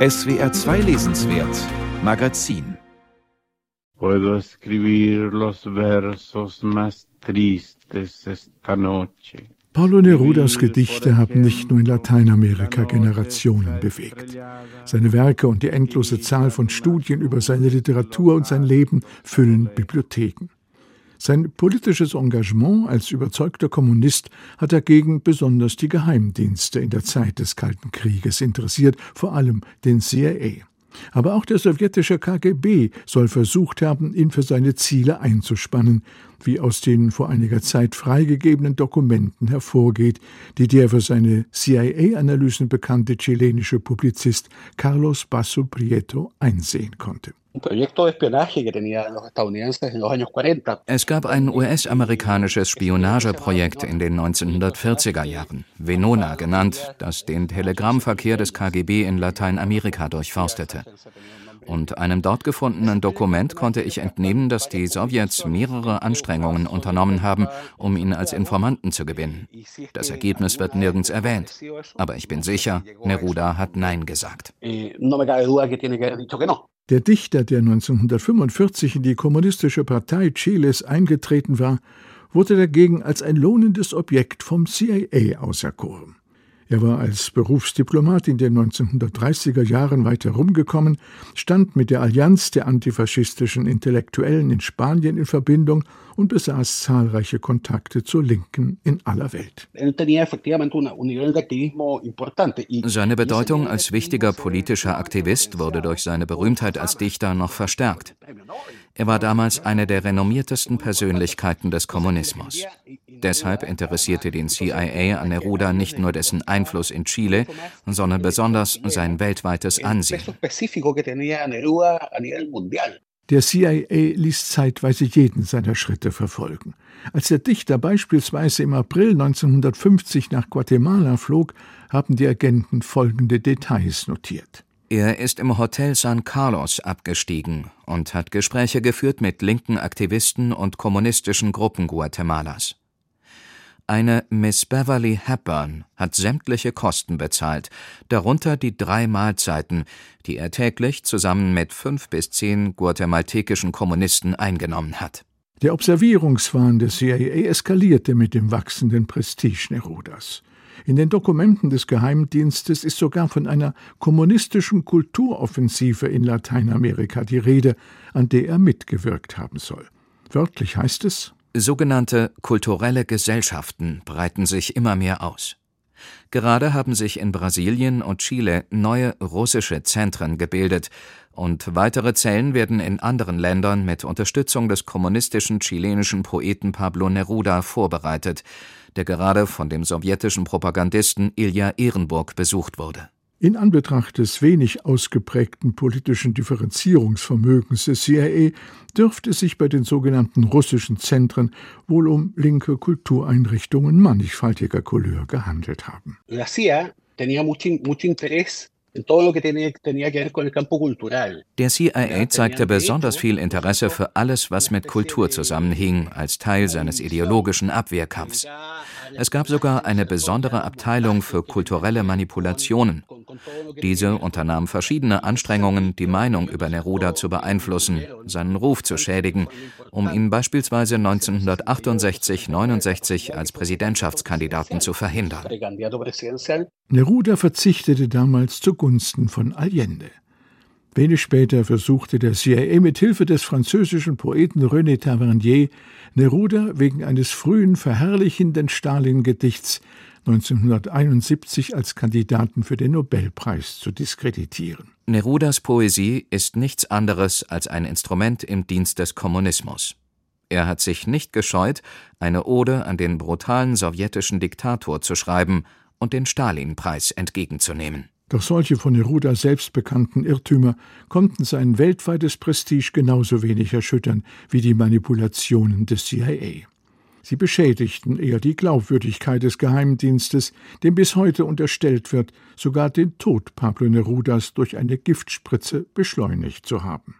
SWR 2 Lesenswert Magazin Puedo escribir los versos más tristes esta noche. Paulo Nerudas Gedichte haben nicht nur in Lateinamerika Generationen bewegt. Seine Werke und die endlose Zahl von Studien über seine Literatur und sein Leben füllen Bibliotheken. Sein politisches Engagement als überzeugter Kommunist hat dagegen besonders die Geheimdienste in der Zeit des Kalten Krieges interessiert, vor allem den CIA. Aber auch der sowjetische KGB soll versucht haben, ihn für seine Ziele einzuspannen, wie aus den vor einiger Zeit freigegebenen Dokumenten hervorgeht, die der für seine CIA-Analysen bekannte chilenische Publizist Carlos Basso Prieto einsehen konnte. Es gab ein US-amerikanisches Spionageprojekt in den 1940er Jahren, Venona genannt, das den Telegrammverkehr des KGB in Lateinamerika durchforstete. Und einem dort gefundenen Dokument konnte ich entnehmen, dass die Sowjets mehrere Anstrengungen unternommen haben, um ihn als Informanten zu gewinnen. Das Ergebnis wird nirgends erwähnt. Aber ich bin sicher, Neruda hat Nein gesagt. Der Dichter, der 1945 in die Kommunistische Partei Chiles eingetreten war, wurde dagegen als ein lohnendes Objekt vom CIA auserkoren. Er war als Berufsdiplomat in den 1930er Jahren weit herumgekommen, stand mit der Allianz der antifaschistischen Intellektuellen in Spanien in Verbindung und besaß zahlreiche Kontakte zur Linken in aller Welt. Seine Bedeutung als wichtiger politischer Aktivist wurde durch seine Berühmtheit als Dichter noch verstärkt. Er war damals eine der renommiertesten Persönlichkeiten des Kommunismus. Deshalb interessierte den CIA an Neruda nicht nur dessen Einfluss in Chile, sondern besonders sein weltweites Ansehen. Der CIA ließ zeitweise jeden seiner Schritte verfolgen. Als der Dichter beispielsweise im April 1950 nach Guatemala flog, haben die Agenten folgende Details notiert. Er ist im Hotel San Carlos abgestiegen und hat Gespräche geführt mit linken Aktivisten und kommunistischen Gruppen Guatemalas. Eine Miss Beverly Hepburn hat sämtliche Kosten bezahlt, darunter die drei Mahlzeiten, die er täglich zusammen mit fünf bis zehn guatemaltekischen Kommunisten eingenommen hat. Der Observierungswahn des CIA eskalierte mit dem wachsenden Prestige Nerudas. In den Dokumenten des Geheimdienstes ist sogar von einer kommunistischen Kulturoffensive in Lateinamerika die Rede, an der er mitgewirkt haben soll. Wörtlich heißt es Sogenannte kulturelle Gesellschaften breiten sich immer mehr aus. Gerade haben sich in Brasilien und Chile neue russische Zentren gebildet, und weitere Zellen werden in anderen Ländern mit Unterstützung des kommunistischen chilenischen Poeten Pablo Neruda vorbereitet, der gerade von dem sowjetischen Propagandisten Ilja Ehrenburg besucht wurde. In Anbetracht des wenig ausgeprägten politischen Differenzierungsvermögens des CIA dürfte es sich bei den sogenannten russischen Zentren wohl um linke Kultureinrichtungen mannigfaltiger Couleur gehandelt haben. La CIA tenía mucho, mucho interés der CIA zeigte besonders viel Interesse für alles, was mit Kultur zusammenhing, als Teil seines ideologischen Abwehrkampfs. Es gab sogar eine besondere Abteilung für kulturelle Manipulationen. Diese unternahm verschiedene Anstrengungen, die Meinung über Neruda zu beeinflussen, seinen Ruf zu schädigen, um ihn beispielsweise 1968-69 als Präsidentschaftskandidaten zu verhindern. Neruda verzichtete damals zugunsten von Allende. Wenig später versuchte der CIA mit Hilfe des französischen Poeten René Tavernier Neruda wegen eines frühen verherrlichenden Stalin-Gedichts 1971 als Kandidaten für den Nobelpreis zu diskreditieren. Nerudas Poesie ist nichts anderes als ein Instrument im Dienst des Kommunismus. Er hat sich nicht gescheut, eine Ode an den brutalen sowjetischen Diktator zu schreiben und den Stalin-Preis entgegenzunehmen. Doch solche von Neruda selbst bekannten Irrtümer konnten sein weltweites Prestige genauso wenig erschüttern wie die Manipulationen des CIA. Sie beschädigten eher die Glaubwürdigkeit des Geheimdienstes, dem bis heute unterstellt wird, sogar den Tod Pablo Nerudas durch eine Giftspritze beschleunigt zu haben.